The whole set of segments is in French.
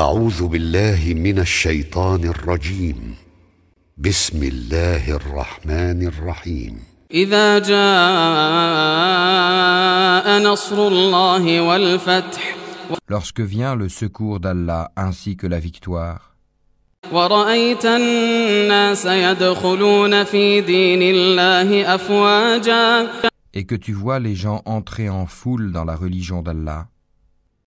أعوذ بالله من الشيطان الرجيم بسم الله الرحمن الرحيم إذا جاء نصر الله والفتح Lorsque vient le secours d'Allah ainsi que la victoire, ورأيت الناس يدخلون في دين الله أفواجا et que tu vois les gens entrer en foule dans la religion d'Allah,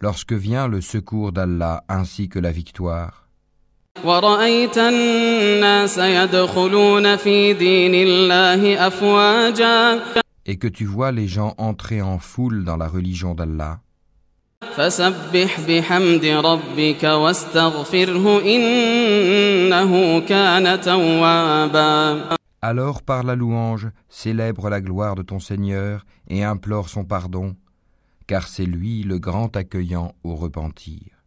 Lorsque vient le secours d'Allah ainsi que la victoire, ورأيت الناس يدخلون في دين الله أفواجا et que tu vois les gens entrer en foule dans la religion d'Allah, فسبح بحمد ربك واستغفره إنه كان توابا alors par la louange, célèbre la gloire de ton Seigneur et implore son pardon, car c'est lui le grand accueillant au repentir.